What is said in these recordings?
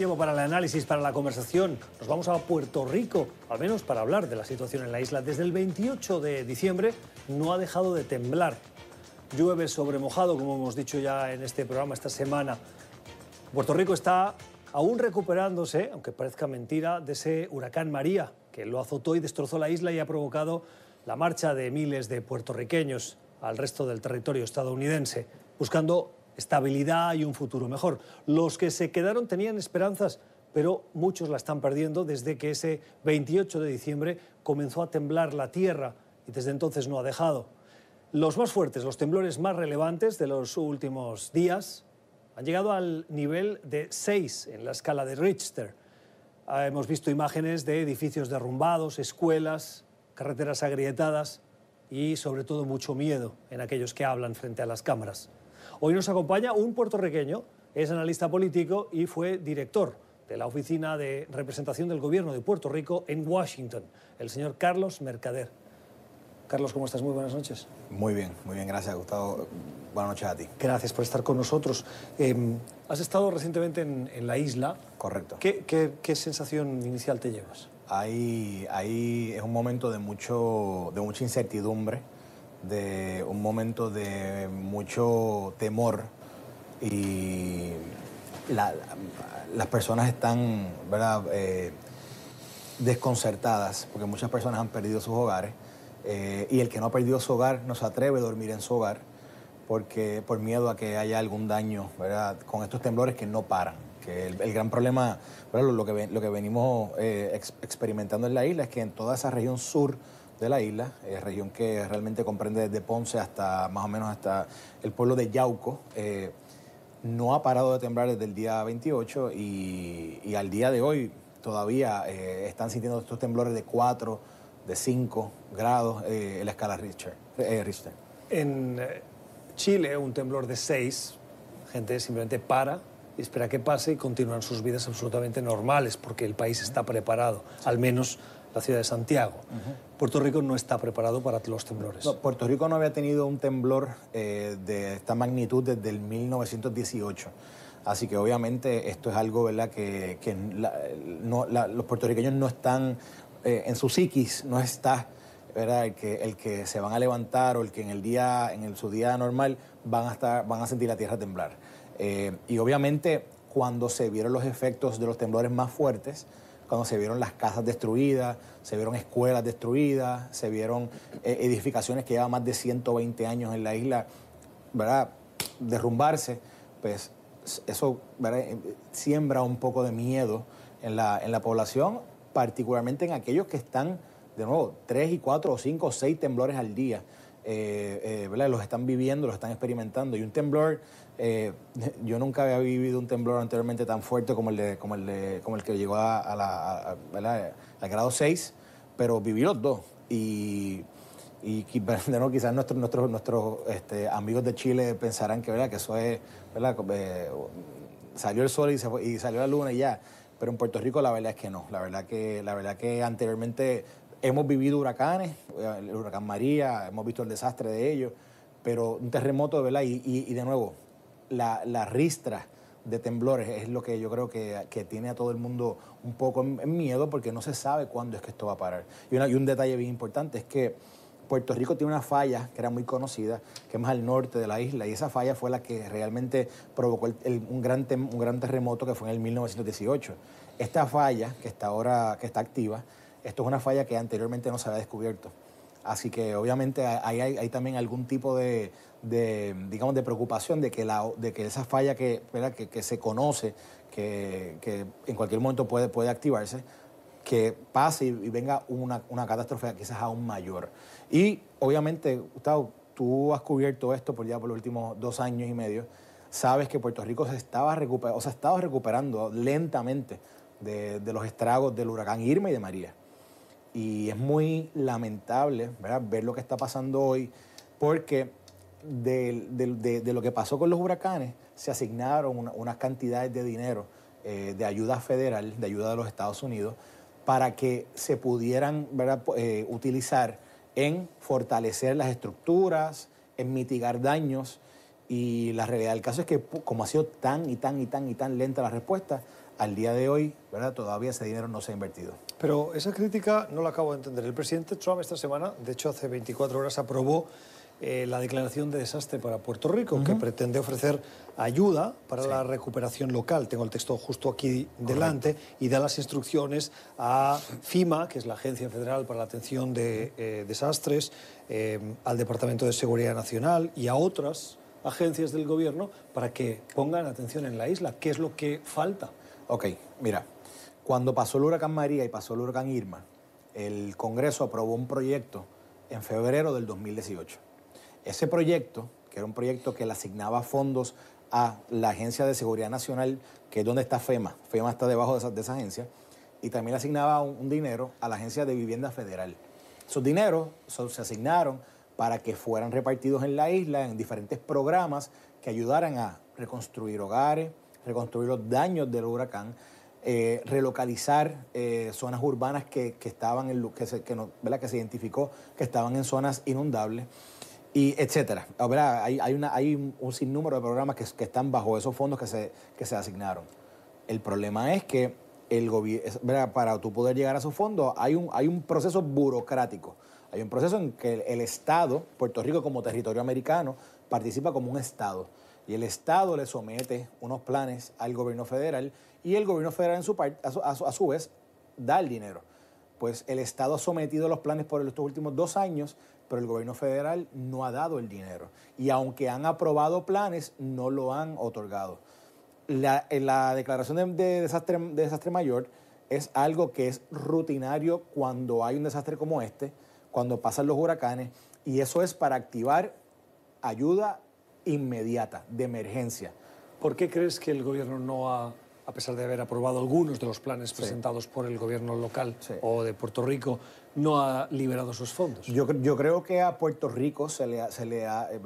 Tiempo para el análisis, para la conversación. Nos vamos a Puerto Rico, al menos para hablar de la situación en la isla. Desde el 28 de diciembre no ha dejado de temblar. Llueve sobre mojado, como hemos dicho ya en este programa esta semana. Puerto Rico está aún recuperándose, aunque parezca mentira, de ese huracán María, que lo azotó y destrozó la isla y ha provocado la marcha de miles de puertorriqueños al resto del territorio estadounidense, buscando estabilidad y un futuro mejor. Los que se quedaron tenían esperanzas, pero muchos la están perdiendo desde que ese 28 de diciembre comenzó a temblar la tierra y desde entonces no ha dejado. Los más fuertes, los temblores más relevantes de los últimos días han llegado al nivel de 6 en la escala de Richter. Ah, hemos visto imágenes de edificios derrumbados, escuelas, carreteras agrietadas y sobre todo mucho miedo en aquellos que hablan frente a las cámaras. Hoy nos acompaña un puertorriqueño, es analista político y fue director de la Oficina de Representación del Gobierno de Puerto Rico en Washington, el señor Carlos Mercader. Carlos, ¿cómo estás? Muy buenas noches. Muy bien, muy bien, gracias Gustavo. Buenas noches a ti. Gracias por estar con nosotros. Em, has estado recientemente en, la isla. Correcto. ¿Qué, qué, sensación inicial te llevas? Ahí, ahí es un momento de, mucho, de mucha incertidumbre de un momento de mucho temor y las personas están ¿verdad? Eh, desconcertadas porque muchas personas han perdido sus hogares eh, y el que no ha perdido su hogar no se atreve a dormir en su hogar porque por miedo a que haya algún daño ¿verdad? con estos temblores que no paran. Que el, gran problema, Lo, que, lo que venimos eh, experimentando en la isla es que en toda esa región sur de la isla, eh, región que realmente comprende desde Ponce hasta más o menos hasta el pueblo de Yauco. Eh, no ha parado de temblar desde el día 28 y, al día de hoy todavía eh, están sintiendo estos temblores de 4, de 5 grados en la escala Richter. Richter. En Chile, un temblor de 6, gente simplemente para y espera que pase y continúan sus vidas absolutamente normales porque el país está preparado, al menos la ciudad de Santiago. Puerto Rico no está preparado para los temblores. Puerto Rico no había tenido un temblor eh, de esta magnitud desde el 1918. Así que obviamente esto es algo ¿verdad? que, los puertorriqueños no están eh, en su psiquis, no está ¿verdad? El, que, el que se van a levantar o el que en el día, en su día normal van a, estar, van a sentir la tierra temblar. Eh, y obviamente cuando se vieron los efectos de los temblores más fuertes, cuando se vieron las casas destruidas, se vieron escuelas destruidas, se vieron eh, edificaciones que llevan más de 120 años en la isla, ¿verdad? Derrumbarse, pues eso eh, siembra un poco de miedo en la, en la población, particularmente en aquellos que están, de nuevo, tres y cuatro o cinco o seis temblores al día. Eh, ¿verdad? Los están viviendo, los están experimentando. Y un temblor eh, yo nunca había vivido un temblor anteriormente tan fuerte como el, de, como el, que llegó a, la, al grado 6, pero viví los dos. Y, quizás nuestros, nuestros, nuestros este, amigos de Chile pensarán que, ¿verdad? que eso es. Eh, salió el sol y, y, salió la luna y ya. Pero en Puerto Rico la verdad es que no. La verdad que, la verdad que anteriormente hemos vivido huracanes, el huracán María, hemos visto el desastre de ellos, pero un terremoto, ¿verdad? y, de nuevo, la, ristra de temblores es lo que yo creo que, tiene a todo el mundo un poco en, miedo porque no se sabe cuándo es que esto va a parar. Y, un detalle bien importante es que Puerto Rico tiene una falla que era muy conocida, que es más al norte de la isla, y esa falla fue la que realmente provocó un, gran un gran terremoto que fue en el 1918. Esta falla, que está ahora que está activa, esto es una falla que anteriormente no se había descubierto. Así que obviamente hay, también algún tipo de, digamos, de preocupación de que, la, de que esa falla que, se conoce, que, en cualquier momento puede, activarse, que pase y, venga una, catástrofe quizás aún mayor. Y obviamente, Gustavo, tú has cubierto esto por ya por los últimos dos años y medio, sabes que Puerto Rico se estaba, recuperando, o se estaba recuperando lentamente de los estragos del huracán Irma y de María. Y es muy lamentable ver lo que está pasando hoy, porque de, lo que pasó con los huracanes se asignaron unas cantidades de dinero eh, de ayuda federal, de ayuda de los Estados Unidos, para que se pudieran eh, utilizar en fortalecer las estructuras, en mitigar daños. Y la realidad del caso es que como ha sido tan y tan y tan y tan lenta la respuesta, al día de hoy, ¿verdad? Todavía ese dinero no se ha invertido. Pero esa crítica no la acabo de entender. El presidente Trump esta semana, de hecho hace 24 horas, aprobó eh, la declaración de desastre para Puerto Rico, que pretende ofrecer ayuda para la recuperación local. Tengo el texto justo aquí delante y da las instrucciones a FIMA, que es la Agencia Federal para la Atención de eh, Desastres, eh, al Departamento de Seguridad Nacional y a otras agencias del gobierno para que pongan atención en la isla. ¿Qué es lo que falta? Ok, mira, cuando pasó el huracán María y pasó el huracán Irma, el Congreso aprobó un proyecto en febrero del 2018 ese proyecto, que era un proyecto que le asignaba fondos a la Agencia de Seguridad Nacional, que es donde está FEMA, FEMA está debajo de esa, agencia, y también le asignaba un, dinero a la Agencia de Vivienda Federal. Esos dineros se asignaron para que fueran repartidos en la isla en diferentes programas que ayudaran a reconstruir hogares, reconstruir los daños del huracán, eh, relocalizar eh, zonas urbanas que, estaban en que se, que, que se identificó que estaban en zonas inundables y etcétera. Hay, hay, hay un sinnúmero de programas que, que, están bajo esos fondos que se, que se asignaron. El problema es que el para tú poder llegar a esos fondos hay un, hay un proceso burocrático. Hay un proceso en que el, Estado, Puerto Rico como territorio americano, participa como un Estado. Y el Estado le somete unos planes al gobierno federal y el gobierno federal en su parte, a, a su vez da el dinero. Pues el Estado ha sometido los planes por estos últimos dos años pero el gobierno federal no ha dado el dinero. Y aunque han aprobado planes, no lo han otorgado. La, la declaración de, desastre, de desastre mayor es algo que es rutinario cuando hay un desastre como este, cuando pasan los huracanes, y eso es para activar ayuda inmediata, de emergencia. ¿Por qué crees que el gobierno no ha a pesar de haber aprobado algunos de los planes presentados por el gobierno local o de Puerto Rico, no ha liberado esos fondos. Yo, yo creo que a Puerto Rico se le, ha, se le ha, eh,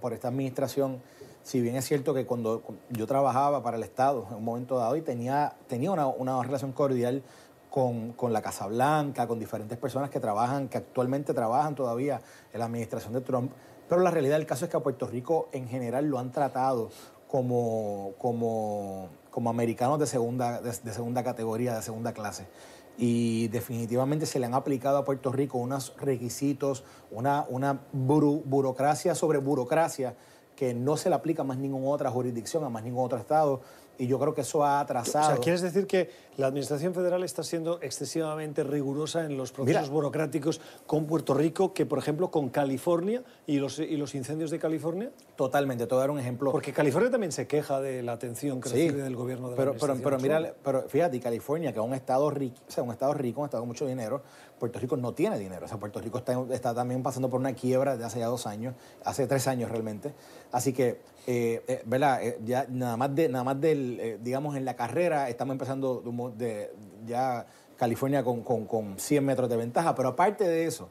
por esta administración, si bien es cierto que cuando yo trabajaba para el Estado en un momento dado y tenía, tenía una, una relación cordial con, con, la Casa Blanca, con diferentes personas que trabajan, que actualmente trabajan todavía en la administración de Trump, pero la realidad del caso es que a Puerto Rico en general lo han tratado como, como como americanos de segunda, de, segunda categoría, de segunda clase. Y definitivamente se le han aplicado a Puerto Rico unos requisitos, una, una burocracia sobre burocracia que no se le aplica a más ninguna otra jurisdicción, a más ningún otro estado y yo creo que eso ha atrasado. O sea, ¿quieres decir que la Administración Federal está siendo excesivamente rigurosa en los procesos burocráticos con Puerto Rico que, por ejemplo, con California y los, y los incendios de California? Totalmente, te voy a dar un ejemplo. Porque California también se queja de la atención que recibe del gobierno de pero, la pero, pero, mira, pero fíjate, California, que es un estado rico, o sea, un estado rico, un estado con mucho dinero, Puerto Rico no tiene dinero. O sea, Puerto Rico está, también pasando por una quiebra desde hace ya dos años, hace tres años realmente. Así que, eh, eh, ¿verdad? Eh, ya nada más, de, nada más del, digamos, en la carrera estamos empezando de, ya California con, con, 100 metros de ventaja. Pero aparte de eso,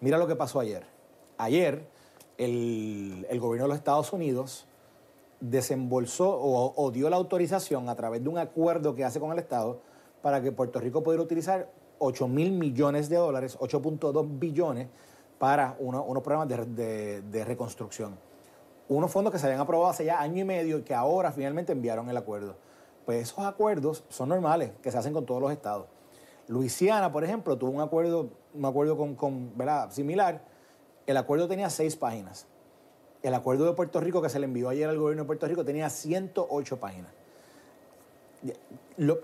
mira lo que pasó ayer. Ayer, el, el gobierno de los Estados Unidos desembolsó o, o, dio la autorización a través de un acuerdo que hace con el Estado para que Puerto Rico pudiera utilizar 8 mil millones de dólares, 8.2 billones, para unos programas de, reconstrucción. Unos fondos que se habían aprobado hace ya año y medio y que ahora finalmente enviaron el acuerdo. Pues esos acuerdos son normales, que se hacen con todos los estados. Luisiana, por ejemplo, tuvo un acuerdo, un acuerdo con, con ¿verdad? similar. El acuerdo tenía seis páginas. El acuerdo de Puerto Rico que se le envió ayer al gobierno de Puerto Rico tenía 108 páginas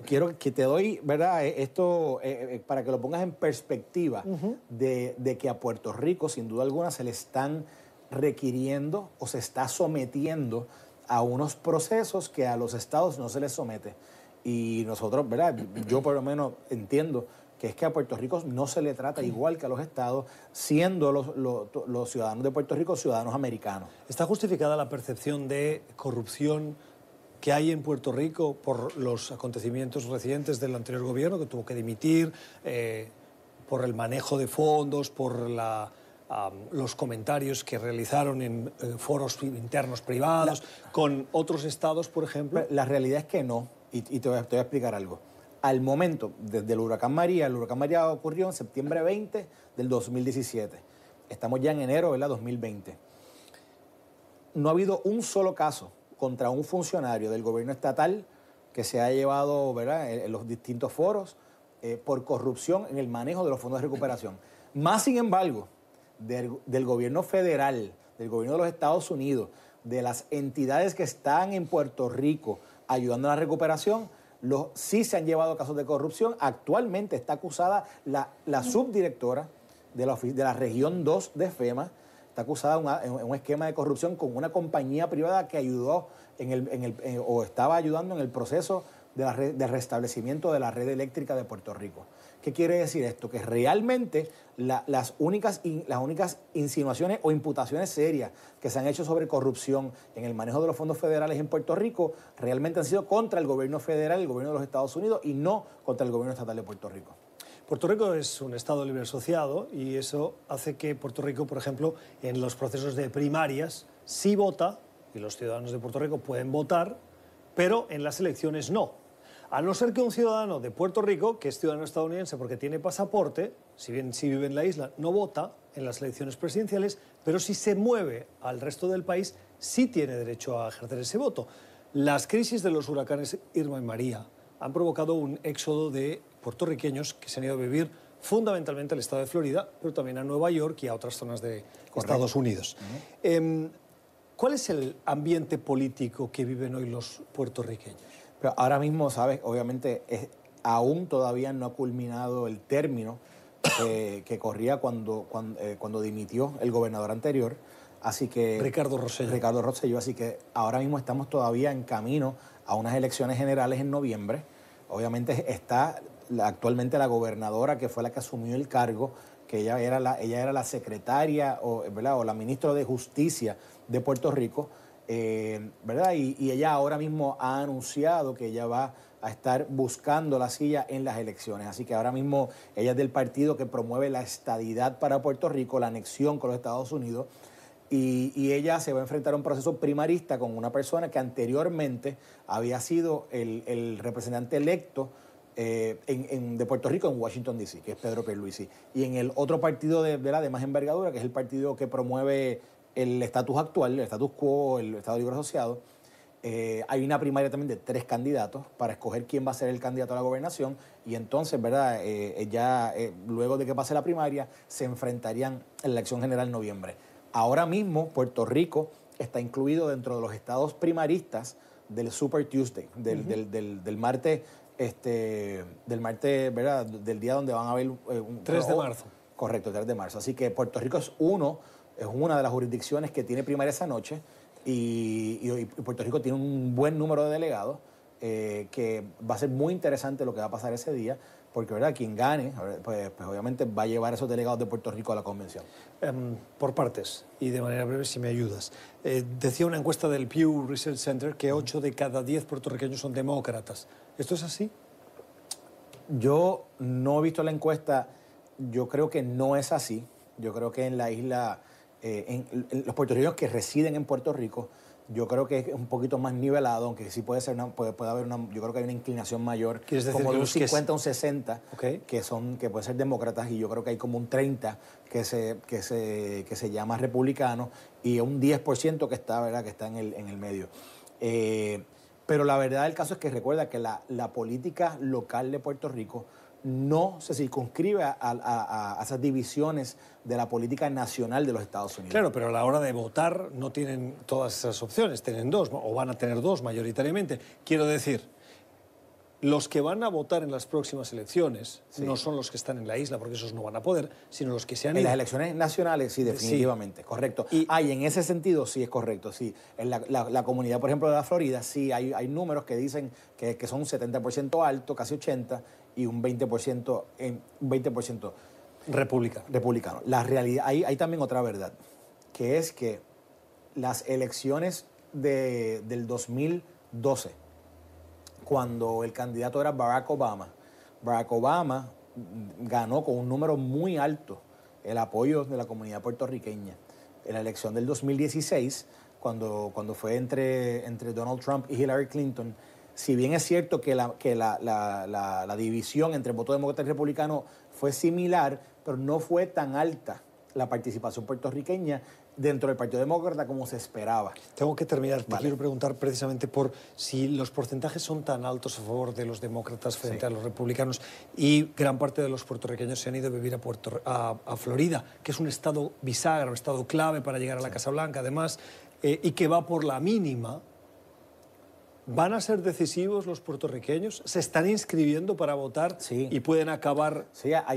quiero que te doy, ¿verdad? Eh, esto eh, eh, para que lo pongas en perspectiva de, que a Puerto Rico, sin duda alguna, se le están requiriendo o se está sometiendo a unos procesos que a los estados no se les somete. Y nosotros, ¿verdad? Yo por lo menos entiendo que es que a Puerto Rico no se le trata igual que a los estados, siendo los, los ciudadanos de Puerto Rico ciudadanos americanos. ¿Está justificada la percepción de corrupción? Que hay en Puerto Rico por los acontecimientos recientes del anterior gobierno, que tuvo que dimitir, eh, por el manejo de fondos, por la, los comentarios que realizaron en foros internos privados, con otros estados, por ejemplo. La realidad es que no, y, te, voy a, explicar algo. Al momento, desde el huracán María, el huracán María ocurrió en septiembre 20 del 2017. Estamos ya en enero del 2020. No ha habido un solo caso contra un funcionario del gobierno estatal que se ha llevado ¿verdad? en los distintos foros eh, por corrupción en el manejo de los fondos de recuperación. Más sin embargo, del, gobierno federal, del gobierno de los Estados Unidos, de las entidades que están en Puerto Rico ayudando a la recuperación, los, sí se han llevado casos de corrupción. Actualmente está acusada la, subdirectora de la, de la región 2 de FEMA, está acusada en un esquema de corrupción con una compañía privada que ayudó en el, en el, o estaba ayudando en el proceso de, la de restablecimiento de la red eléctrica de Puerto Rico. ¿Qué quiere decir esto? Que realmente las, únicas, las únicas insinuaciones o imputaciones serias que se han hecho sobre corrupción en el manejo de los fondos federales en Puerto Rico realmente han sido contra el gobierno federal, el gobierno de los Estados Unidos y no contra el gobierno estatal de Puerto Rico. Puerto Rico es un Estado libre asociado y eso hace que Puerto Rico, por ejemplo, en los procesos de primarias sí vota, y los ciudadanos de Puerto Rico pueden votar, pero en las elecciones no. A no ser que un ciudadano de Puerto Rico, que es ciudadano estadounidense porque tiene pasaporte, si bien si vive en la isla, no vota en las elecciones presidenciales, pero si se mueve al resto del país, sí tiene derecho a ejercer ese voto. Las crisis de los huracanes Irma y María han provocado un éxodo de puertorriqueños que se han ido a vivir fundamentalmente al estado de Florida, pero también a Nueva York y a otras zonas de Estados Unidos. Em, ¿Cuál es el ambiente político que viven hoy los puertorriqueños? Pero ahora mismo, ¿sabes? Obviamente aún todavía no ha culminado el término que corría cuando, eh, cuando, dimitió el gobernador anterior. Así que... Ricardo Rosselló. Ricardo Rosselló. Así que ahora mismo estamos todavía en camino a unas elecciones generales en noviembre. Obviamente está actualmente la gobernadora que fue la que asumió el cargo, que ella era la, ella era la secretaria o, o la ministra de Justicia de Puerto Rico. Eh, ¿verdad? Y, ella ahora mismo ha anunciado que ella va a estar buscando la silla en las elecciones. Así que ahora mismo ella es del partido que promueve la estadidad para Puerto Rico, la anexión con los Estados Unidos. Y, ella se va a enfrentar a un proceso primarista con una persona que anteriormente había sido el, representante electo eh, de Puerto Rico en Washington, D.C., que es Pedro Pierluisi. Y en el otro partido de, la de más envergadura, que es el partido que promueve el estatus actual, el status quo, el Estado Libre Asociado, eh, hay una primaria también de tres candidatos para escoger quién va a ser el candidato a la gobernación y entonces, ¿verdad? Eh, eh, ya luego de que pase la primaria se enfrentarían en la elección general en noviembre. Ahora mismo Puerto Rico está incluido dentro de los estados primaristas del Super Tuesday, del, del, martes, este, del martes, ¿verdad? Del día donde van a haber un... 3 de marzo. Correcto, 3 de marzo. Así que Puerto Rico es uno es una de las jurisdicciones que tiene primaria esa noche y, Puerto Rico tiene un buen número de delegados, eh, que va a ser muy interesante lo que va a pasar ese día, porque ¿verdad? quien gane, pues, pues, obviamente va a llevar esos delegados de Puerto Rico a la convención. Em, por partes, y de manera breve, si me ayudas. Eh, decía una encuesta del Pew Research Center que 8 de cada 10 puertorriqueños son demócratas. ¿Esto es así? Yo no he visto la encuesta, yo creo que no es así. Yo creo que en la isla eh, en, los puertorriqueños que residen en Puerto Rico, yo creo que es un poquito más nivelado, aunque sí puede ser una, puede, puede haber una, yo creo que hay una inclinación mayor, como de un 50 un 60, que son, que pueden ser demócratas, y yo creo que hay como un 30 que se, que se, que se llama republicano, y un 10% que está, ¿verdad? que está en el, en el medio. Eh, pero la verdad del caso es que recuerda que la, la política local de Puerto Rico no se circunscribe a, esas divisiones de la política nacional de los Estados Unidos. Claro, pero a la hora de votar no tienen todas esas opciones, tienen dos, o van a tener dos mayoritariamente. Quiero decir, los que van a votar en las próximas elecciones no son los que están en la isla, porque esos no van a poder, sino los que se han En las elecciones nacionales, sí, definitivamente, correcto. Y, ah, en ese sentido sí es correcto, sí. En la, comunidad, por ejemplo, de la Florida, sí hay, hay números que dicen que, que son un 70% alto, casi 80%, y un 20%, en, 20% republicano. La realidad, hay, hay también otra verdad, que es que las elecciones de, del 2012, cuando el candidato era Barack Obama, Barack Obama ganó con un número muy alto el apoyo de la comunidad puertorriqueña. En la elección del 2016, cuando, cuando fue entre, entre Donald Trump y Hillary Clinton, si bien es cierto que la, que la, división entre voto demócrata y republicano fue similar, pero no fue tan alta la participación puertorriqueña dentro del Partido Demócrata como se esperaba. Tengo que terminar. Te quiero preguntar precisamente por si los porcentajes son tan altos a favor de los demócratas frente a los republicanos y gran parte de los puertorriqueños se han ido a vivir a, Puerto, a, Florida, que es un estado bisagra, un estado clave para llegar a la Casa Blanca, además, eh, y que va por la mínima. ¿Van a ser decisivos los puertorriqueños? ¿Se están inscribiendo para votar y pueden acabar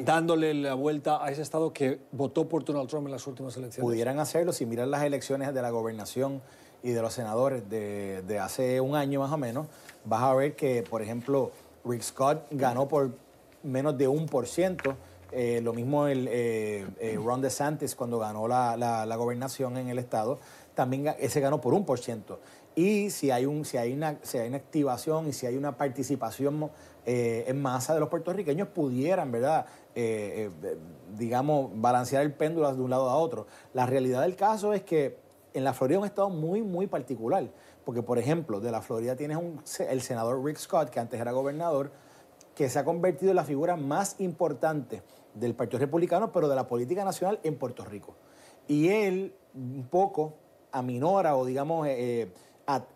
dándole la vuelta a ese Estado que votó por Donald Trump en las últimas elecciones? Pudieran hacerlo si miran las elecciones de la gobernación y de los senadores de, hace un año más o menos. Vas a ver que, por ejemplo, Rick Scott ganó por menos de un por ciento. Eh, lo mismo el eh, eh, Ron DeSantis cuando ganó la, la, gobernación en el estado, también ese ganó por un por ciento. Y si hay, un, si hay, una, si hay una activación y si hay una participación eh, en masa de los puertorriqueños, pudieran, ¿verdad? Eh, eh, digamos, balancear el péndulo de un lado a otro. La realidad del caso es que en la Florida es un estado muy, muy particular. Porque, por ejemplo, de la Florida tienes un, el senador Rick Scott, que antes era gobernador, que se ha convertido en la figura más importante del Partido Republicano, pero de la política nacional en Puerto Rico. Y él un poco aminora o, digamos,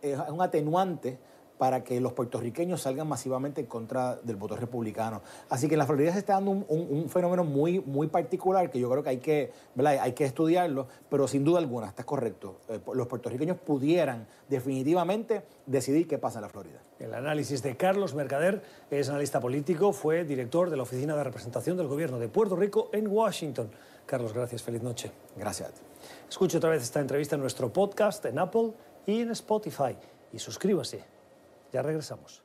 es un atenuante para que los puertorriqueños salgan masivamente en contra del voto republicano. Así que en la Florida se está dando un, fenómeno muy, muy particular que yo creo que hay que, hay que estudiarlo, pero sin duda alguna, está correcto. Eh, los puertorriqueños pudieran definitivamente decidir qué pasa en la Florida. El análisis de Carlos Mercader, es analista político, fue director de la Oficina de Representación del Gobierno de Puerto Rico en Washington. Carlos, gracias, feliz noche. Gracias a ti. Escuche otra vez esta entrevista en nuestro podcast en Apple y en Spotify. Y suscríbase. Ya regresamos.